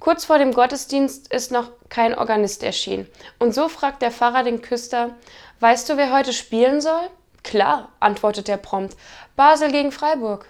Kurz vor dem Gottesdienst ist noch kein Organist erschienen. Und so fragt der Pfarrer den Küster, weißt du, wer heute spielen soll? Klar, antwortet er prompt. Basel gegen Freiburg.